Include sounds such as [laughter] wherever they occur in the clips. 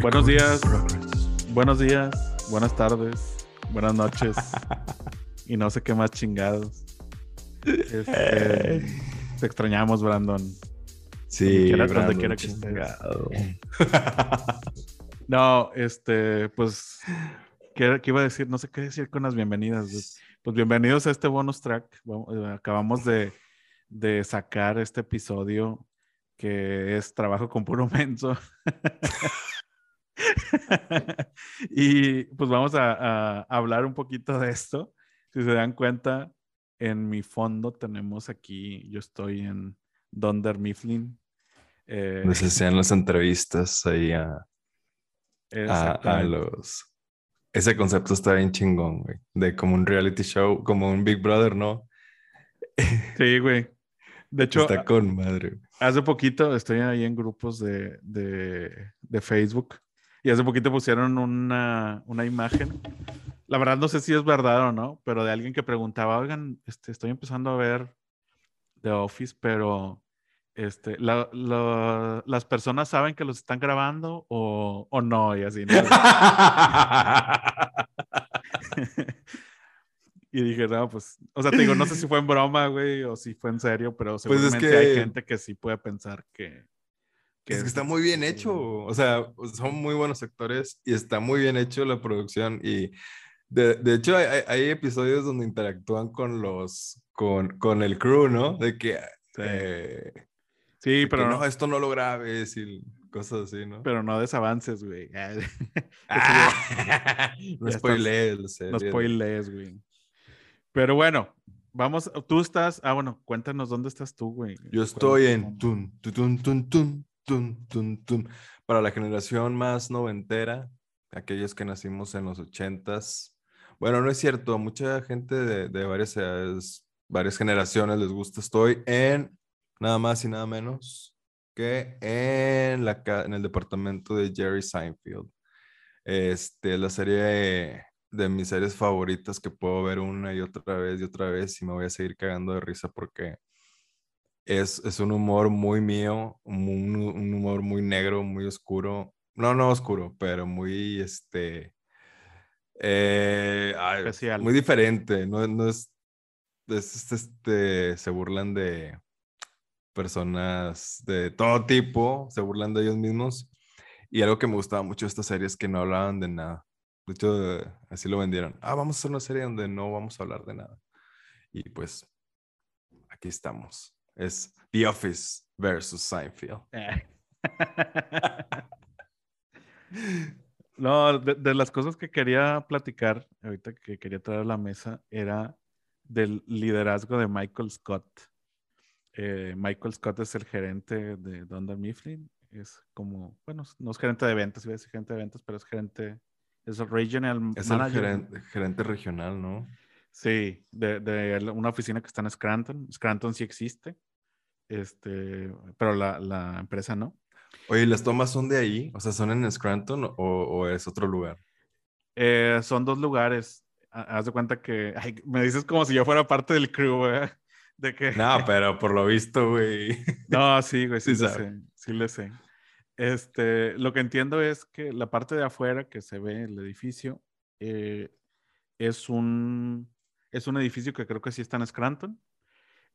Buenos días, buenos días, buenas tardes, buenas noches y no sé qué más chingados. Este, [laughs] te extrañamos, Brandon. Sí, quiera- Brandon, quiera que. [laughs] No, este, pues, ¿qué, qué iba a decir? No sé qué decir con las bienvenidas. Pues bienvenidos a este bonus track. Eh, Acabamos de, de sacar este episodio que es trabajo con puro menso. [laughs] [laughs] y pues vamos a, a hablar un poquito de esto. Si se dan cuenta, en mi fondo tenemos aquí, yo estoy en Donder Mifflin. Eh, se hacían las entrevistas ahí a, a- los... Ese concepto está bien chingón, güey. De como un reality show, como un Big Brother, ¿no? [laughs] Sí, güey. De hecho, está con madre. hace poquito estoy ahí en grupos de, de, de Facebook y hace poquito pusieron una, una imagen. La verdad no sé si es verdad o no, pero de alguien que preguntaba, oigan, este, estoy empezando a ver The Office, pero este, la- la- las personas saben que los están grabando o, o no, y así. ¿no? [laughs] Y dije, no, pues, o sea, te digo, no sé si fue en broma, güey, o si fue en serio, pero Pues es seguramente hay que- gente que sí puede pensar que... es que está muy bien hecho. O sea, son muy buenos actores y está muy bien hecho la producción. Y de, de hecho, hay, hay- episodios donde interactúan con los, con, con el crew, ¿no? De que, Sí, eh, Sí, de que, pero no, no, esto no lo grabes y cosas así, ¿no? pero no desavances, güey. [laughs] Ah, [laughs] no spoilees no spoilees, güey. Pero bueno, vamos, tú estás, ah, bueno, cuéntanos dónde estás tú, güey. Yo ¿Cuál es estoy en tun, tu, tun, tun, tun, Para la generación más noventera, aquellos que nacimos en los ochentas. Bueno, no es cierto, a mucha gente de, varias edades, varias generaciones les gusta. Estoy en nada más y nada menos que en el departamento de Jerry Seinfeld. Este, la serie de, de mis series favoritas que puedo ver una y otra vez y otra vez y me voy a seguir cagando de risa porque es, es un humor muy mío, un, un humor muy negro, muy oscuro. No, no oscuro, pero muy, este, eh, ay, Especial. muy diferente. No, no es, es, este, se burlan de personas de todo tipo, se burlan de ellos mismos. Y algo que me gustaba mucho de esta serie es que no hablaban de nada. De hecho, así lo vendieron. Ah, vamos a hacer una serie donde no vamos a hablar de nada. Y pues, aquí estamos. Es The Office versus Seinfeld. [laughs] No, de, de las cosas que quería platicar, ahorita que quería traer a la mesa, era del liderazgo de Michael Scott. Eh, Michael Scott es el gerente de Dunder Mifflin. Es como, bueno, no es gerente de ventas, iba a decir gerente de ventas, pero es gerente, es regional Es el manager. gerente, gerente regional, ¿no? Sí, de, de una oficina que está en Scranton. Scranton sí existe, este, pero la, la empresa no. Oye, ¿y ¿las tomas son de ahí? O sea, ¿son en Scranton o, o es otro lugar? Eh, son dos lugares. Ha- Haz de cuenta que ay, me dices como si yo fuera parte del crew, güey. De que No, pero por lo visto, güey. [laughs] no, sí, güey, sí, Sí le sé, sí le sé. Este, lo que entiendo es que la parte de afuera que se ve el edificio eh, es un es un edificio que creo que sí está en Scranton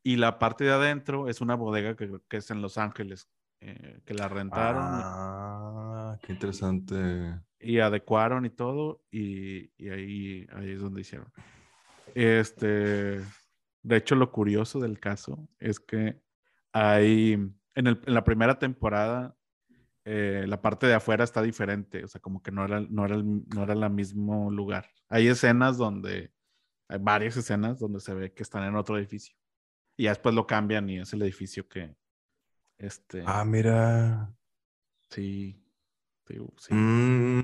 y la parte de adentro es una bodega que que es en Los Ángeles eh, que la rentaron Ah, qué interesante. y adecuaron y todo, y, y ahí, ahí es donde hicieron. Este, de hecho, lo curioso del caso es que hay, en, el- en la primera temporada, eh, la parte de afuera está diferente, o sea, como que no era, no era, el, no era el mismo lugar. Hay escenas donde, hay varias escenas donde se ve que están en otro edificio, y ya después lo cambian y es el edificio que, este, Ah, mira. sí, sí, sí. Mm,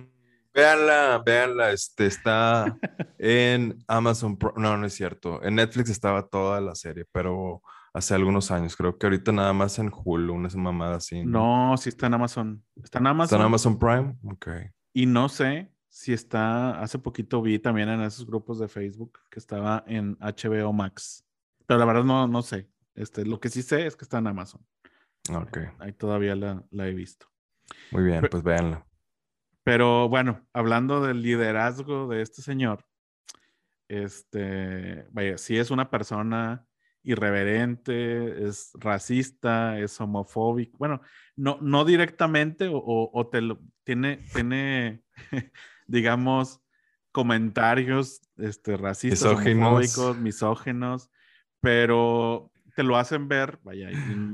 véanla, véanla. Este está [laughs] en Amazon. Pro- No, no es cierto. En Netflix estaba toda la serie, pero hace algunos años. Creo que ahorita nada más en Hulu, una mamada así. No, sí está en Amazon. Está en ¿Está Amazon. en Amazon Prime? Ok. Y no sé si está, hace poquito vi también en esos grupos de Facebook que estaba en HBO Max. Pero la verdad no, no sé. Este, lo que sí sé es que está en Amazon. Ok. Ahí todavía la, la he visto. Muy bien, Pe- pues véanla. Pero bueno, hablando del liderazgo de este señor, este, vaya, si es una persona irreverente, es racista, es homofóbico. Bueno, no, no directamente o, o te lo, tiene, tiene [laughs] digamos, comentarios este, racistas, homofóbicos, misógenos, pero te lo hacen ver, vaya,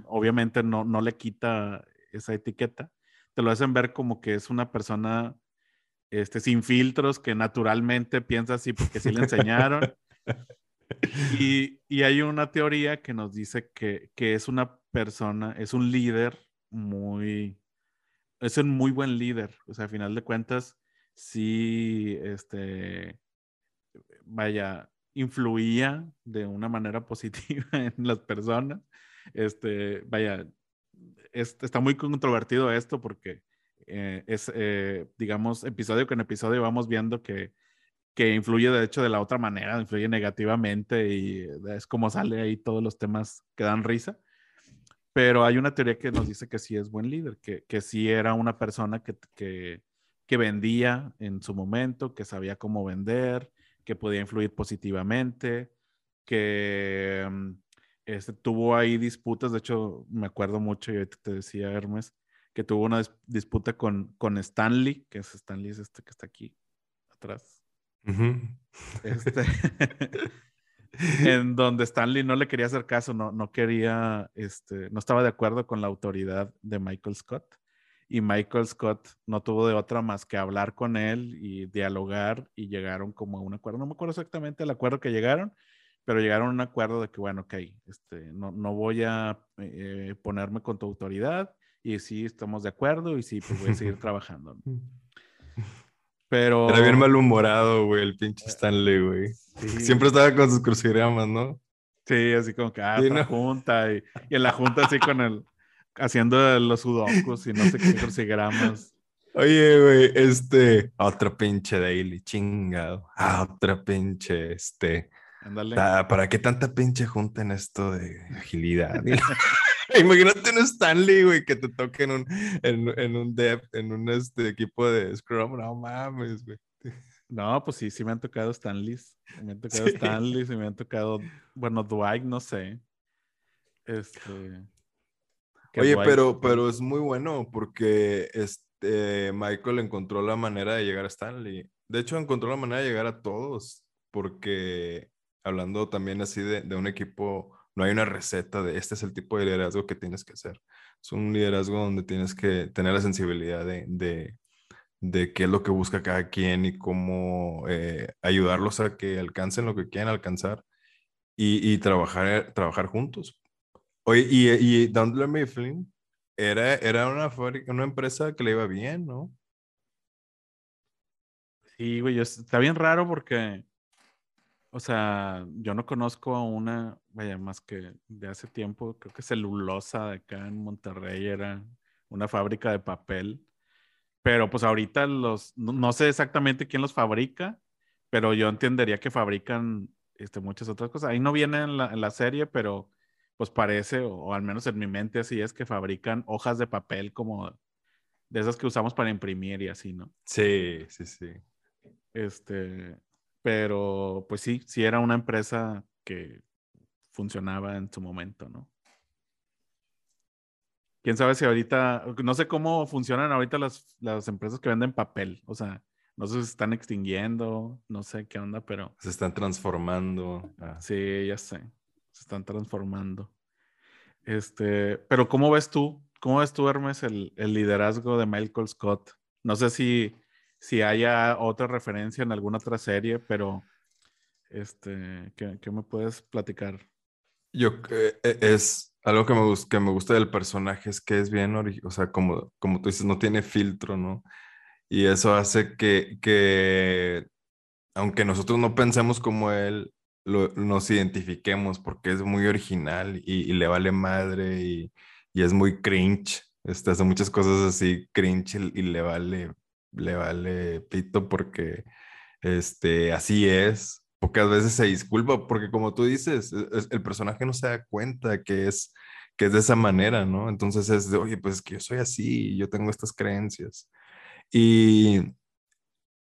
obviamente no, no le quita esa etiqueta, te lo hacen ver como que es una persona este, sin filtros que naturalmente piensa así porque sí le enseñaron. [laughs] y, y, hay una teoría que nos dice que, que es una persona, es un líder muy, es un muy buen líder. O sea, a final de cuentas, sí, este, vaya, influía de una manera [laughs] positiva en las personas. Este, vaya, está muy controvertido esto porque eh, es, eh, digamos, episodio con episodio vamos viendo que, que influye de hecho de la otra manera, influye negativamente y es como sale ahí todos los temas que dan risa. Pero hay una teoría que nos dice que sí es buen líder, que, que sí era una persona que, que vendía en su momento, que sabía cómo vender, que podía influir positivamente, que mm, este, tuvo ahí disputas, de hecho me acuerdo mucho, y ahorita te decía Hermes, que tuvo una disputa con, con Stanley, que es Stanley, es este que está aquí atrás. este, [laughs] [laughs] en donde Stanley no le quería hacer caso, no, no quería, este, no estaba de acuerdo con la autoridad de Michael Scott y Michael Scott no tuvo de otra más que hablar con él y dialogar y llegaron como a un acuerdo. No me acuerdo exactamente el acuerdo que llegaron, pero llegaron a un acuerdo de que, bueno, ok, este, no, no voy a eh, ponerme con tu autoridad y sí estamos de acuerdo y sí, pues voy a seguir [laughs] trabajando. [laughs] Pero... Era bien malhumorado, güey, el pinche eh, Stanley, güey. Siempre estaba con sus crucigramas, ¿no? Sí, así como que, ah, una junta y, y en la junta así con el, haciendo los sudokus y no sé qué crucigramas. [laughs] Oye, güey, este, otro pinche daily, chingado. Ah, otra pinche, este. Ándale. ¿Para qué tanta pinche junta en esto de agilidad? [laughs] Imagínate un Stanley, güey, que te toque en un, en, en un dev, en un este, equipo de Scrum. No mames, güey. No, pues sí, sí me han tocado Stanleys. Me han tocado sí. Stanleys y me han tocado, bueno, Dwight, no sé. Este. Oye, pero, pero es muy bueno porque este, Michael encontró la manera de llegar a Stanley. De hecho, encontró la manera de llegar a todos, porque hablando también así de, de un equipo, no hay una receta de este es el tipo de liderazgo que tienes que hacer. Es un liderazgo donde tienes que tener la sensibilidad de, de, de qué es lo que busca cada quien y cómo eh, ayudarlos a que alcancen lo que quieren alcanzar y, y trabajar, trabajar juntos. Oye, y, y Dunder Mifflin era, era una, una empresa que le iba bien, ¿no? Sí, güey, está bien raro porque, o sea, yo no conozco a una, vaya, más que de hace tiempo, creo que celulosa de acá en Monterrey era una fábrica de papel, pero pues ahorita los, no, sé exactamente quién los fabrica, pero yo entendería que fabrican este, muchas otras cosas. Ahí no viene en la, en la serie, pero pues parece, o, al menos en mi mente así es, que fabrican hojas de papel como de esas que usamos para imprimir y así, ¿no? Sí, sí, sí. Este, pero pues sí, sí era una empresa que funcionaba en su momento, ¿no? Quién sabe si ahorita, no sé cómo funcionan ahorita las, las empresas que venden papel, o sea, no sé si se están extinguiendo, no sé qué onda, pero... Se están transformando. Ah. Sí, ya sé se están transformando. Este, pero ¿cómo ves tú? ¿Cómo ves tú, Hermes, el, el liderazgo de Michael Scott? No sé si, si haya otra referencia en alguna otra serie, pero este, ¿qué, qué me puedes platicar? Yo, eh, eh, es algo que me, que me gusta del personaje, es que es bien, o sea, como, como tú dices, no tiene filtro, ¿no? Y eso hace que, que, aunque nosotros no pensemos como él, nos identifiquemos porque es muy original y, le vale madre y, y, es muy cringe. Este, hace muchas cosas así cringe y, le vale, le vale pito porque este, así es. Pocas veces se disculpa porque como tú dices, e, el personaje no se da cuenta que es, que es de esa manera, ¿no? Entonces es de, oye, pues es que yo soy así, yo tengo estas creencias. Y,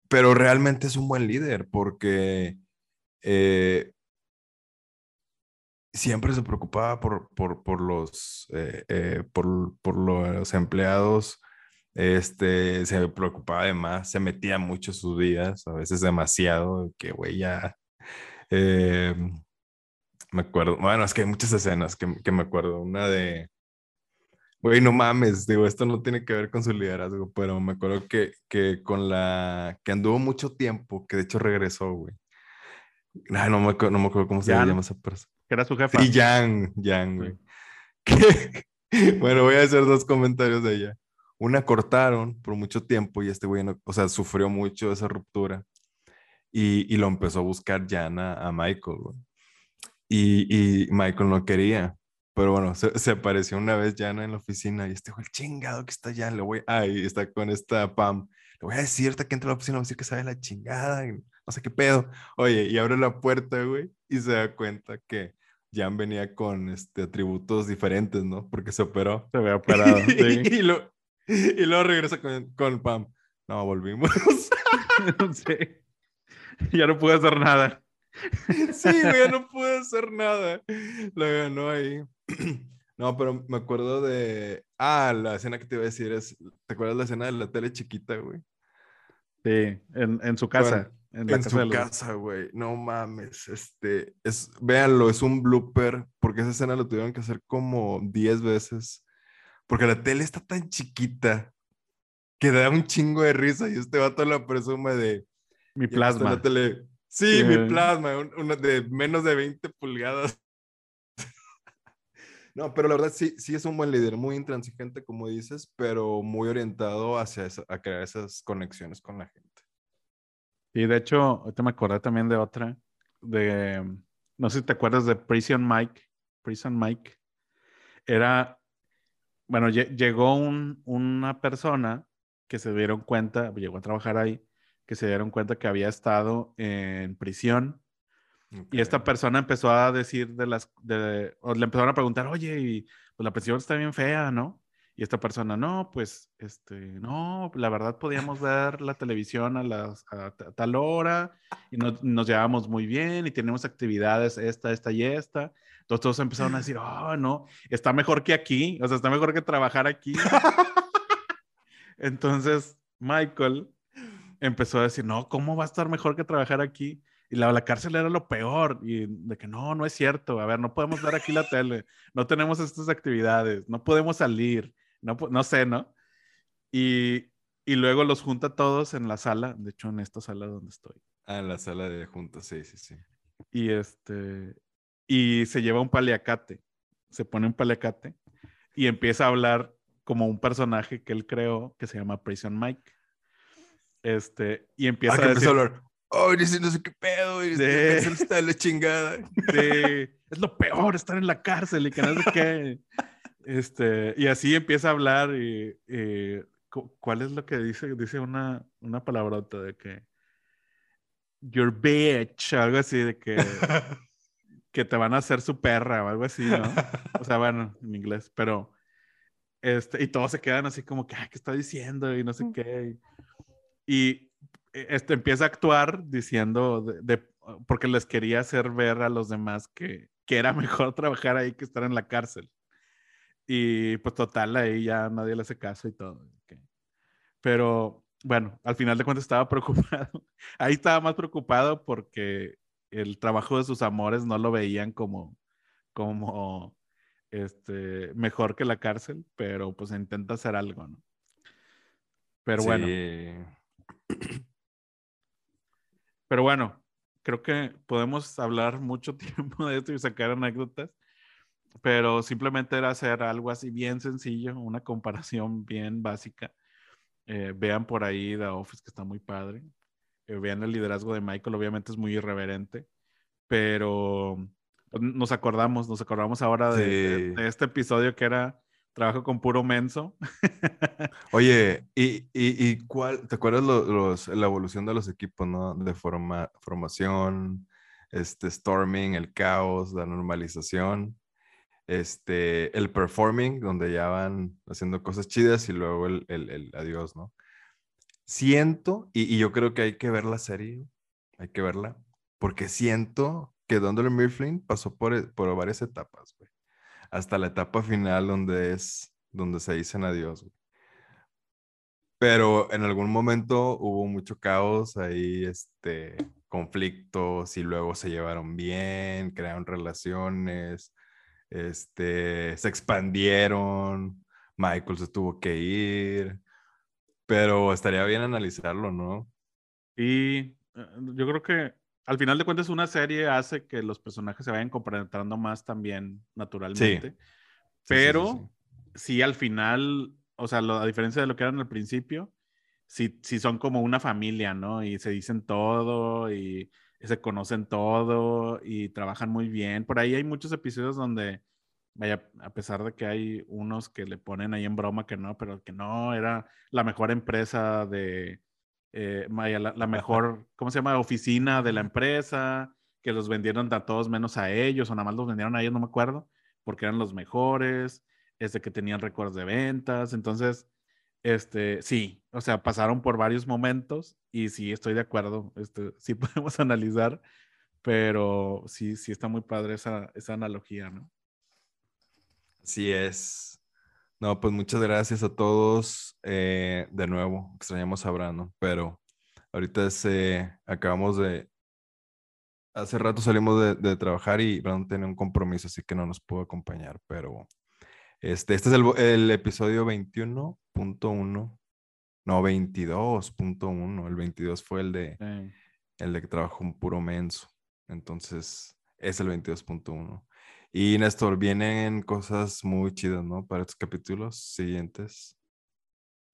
pero realmente es un buen líder porque eh, siempre se preocupaba por, por, por los, eh, eh, por, por, los empleados, este, se preocupaba además, se metía mucho sus vidas, a veces demasiado, que güey ya... me acuerdo, bueno, es que hay muchas escenas que, que me acuerdo, una de, Güey, no mames, digo, esto no tiene que ver con su liderazgo, pero me acuerdo que, que con la que anduvo mucho tiempo, que de hecho regresó, güey. Ay, no, me, no me acuerdo cómo se llama esa persona. Que era su jefa. Y Jan, Jan, güey. [laughs] bueno, voy a hacer dos comentarios de ella. Una cortaron por mucho tiempo y este güey, no, o sea, sufrió mucho esa ruptura y, y lo empezó a buscar Jan a, Michael, güey. Y, y Michael no quería pero bueno, se, apareció una vez Jana en la oficina y este güey, chingado que está ya, le voy, ay, está con esta Pam, le voy a decir, ahorita que entra a la oficina, le voy a decir que sabe la chingada, no sé qué pedo. Oye, y abre la puerta, güey, y se da cuenta que Jan venía con este, atributos diferentes, ¿no? Porque se operó. Se había operado, [laughs] sí. y, lo, y luego regresa con, con Pam. No, volvimos. [laughs] sí. Ya no pude hacer nada. Sí, güey, ya no pude hacer nada. Lo ganó ahí. [clears throat] No, pero me acuerdo de. Ah, la escena que te iba a decir es. ¿Te acuerdas la escena de la tele chiquita, güey? Sí, en, en su casa. En, en su casa, güey. No mames. Este. Es, véanlo, es un blooper. Porque esa escena lo tuvieron que hacer como 10 veces. Porque la tele está tan chiquita que da un chingo de risa y este vato la presume de. Mi plasma. La tele. Sí, mi plasma, una de menos de 20 pulgadas. [laughs] No, pero la verdad sí, sí es un buen líder, muy intransigente, como dices, pero muy orientado hacia a crear esas conexiones con la gente. Y de hecho, ahorita me acordé también de otra, de, no sé si te acuerdas de Prison Mike, Prison Mike. Era, bueno, llegó un, una persona que se dieron cuenta, llegó a trabajar ahí, que se dieron cuenta que había estado en prisión y esta persona empezó a decir de las, de, o le empezaron a preguntar, oye, y, pues la presión está bien fea, ¿no? Y esta persona, no, pues, este, no, la verdad podíamos ver la televisión a, las, tal hora y nos llevábamos muy bien y tenemos actividades esta, esta y esta. Entonces todos empezaron a decir, oh, no, está mejor que aquí, o sea, está mejor que trabajar aquí. Entonces Michael empezó a decir, no, ¿cómo va a estar mejor que trabajar aquí? Y la, la cárcel era lo peor. Y de que no, no es cierto. A ver, no podemos ver aquí la tele. No tenemos estas actividades. No podemos salir. No, no sé, ¿no? Y, y luego los junta todos en la sala. De hecho, en esta sala donde estoy. Ah, en la sala de juntas, sí, sí, sí. Y este. Y se lleva un paliacate. Se pone un paliacate. Y empieza a hablar como un personaje que él creó que se llama Prison Mike. Este, y empieza ah, a decir, hablar, oh, dice no sé qué pedo, y sí. está la chingada. [laughs] Sí, es lo peor estar en la cárcel y que no sé qué. Este, y así empieza a hablar y, ¿cuál es lo que dice? Dice una, una palabrota de que your bitch, algo así de que [laughs] que te van a hacer su perra o algo así, ¿no? O sea, bueno, en inglés, pero este, y todos se quedan así como que, ¿qué está diciendo? Y no sé qué. Y e, este, empieza a actuar diciendo, de, porque les quería hacer ver a los demás que, que era [laughs] mejor trabajar ahí que estar en la cárcel. Y pues total, ahí ya nadie le hace caso y todo. Pero bueno, al final de cuentas estaba [laughs] preocupado. Ahí estaba más preocupado porque el trabajo de sus amores no lo veían como, como este, mejor que la cárcel, pero pues intenta hacer algo, ¿no? Pero sí. bueno. Pero bueno, creo que podemos hablar mucho [laughs] tiempo de esto y sacar anécdotas, pero simplemente era hacer algo así bien sencillo, una comparación bien básica. Eh, vean por ahí The Office, que está muy padre. Eh, vean el liderazgo de Michael, obviamente es muy irreverente, pero nos acordamos, nos acordamos ahora de este episodio que era trabajo con puro menso. [laughs] Oye, ¿y, y, cuál, te acuerdas los, la evolución de los equipos, ¿no? De forma, formación, este, storming, el caos, la normalización, este, el performing, donde ya van haciendo cosas chidas y luego el, el, adiós, ¿no? siento, y, yo creo que hay que ver la serie, hay que verla, porque siento que Dunder Mifflin pasó por, e, por varias etapas. Hasta la etapa final donde es, donde se dicen adiós. Pero en algún momento hubo mucho caos ahí, este, conflictos y luego se llevaron bien, crearon relaciones, este, se expandieron, Michael se tuvo que ir, pero estaría bien analizarlo, ¿no? Y eh, yo creo que al final de cuentas una serie hace que los personajes se vayan compenetrando más también naturalmente, pero sí, al final, o sea, a diferencia de lo que eran al principio, sí, sí son como una familia, ¿no? Y se dicen todo y se conocen todo y trabajan muy bien. Por ahí hay muchos episodios donde, vaya, a pesar de que hay unos que le ponen ahí en broma que no, pero que no, era la mejor empresa de, eh, vaya, la, mejor, ¿cómo se llama? Oficina de la empresa, que los vendieron a todos menos a ellos, o nada más los vendieron a ellos, no me acuerdo, porque eran los mejores, este que tenían récords de ventas. Entonces, este, sí, o sea, pasaron por varios momentos y sí, estoy de acuerdo, este, sí [laughs] podemos analizar, pero sí, sí está muy padre esa, esa analogía, ¿no? Sí es. No, pues muchas gracias a todos. Eh, de nuevo, extrañamos a Brano, pero ahorita se, acabamos de... Hace rato salimos de, de trabajar y Brano tiene un compromiso, así que no nos pudo acompañar, pero este, este es el, el episodio 21.1. No, 22.1. El 22 fue el de, el de que trabajó un puro menso. Entonces, es el 22.1. Y Néstor, vienen cosas muy chidas, ¿no? Para estos capítulos siguientes.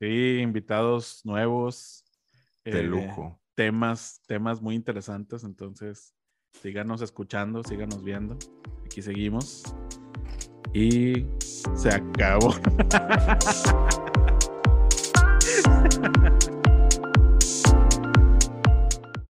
Sí, invitados nuevos. De eh, lujo. Temas, temas muy interesantes. Entonces, síganos escuchando, síganos viendo. Aquí seguimos y se acabó. [laughs]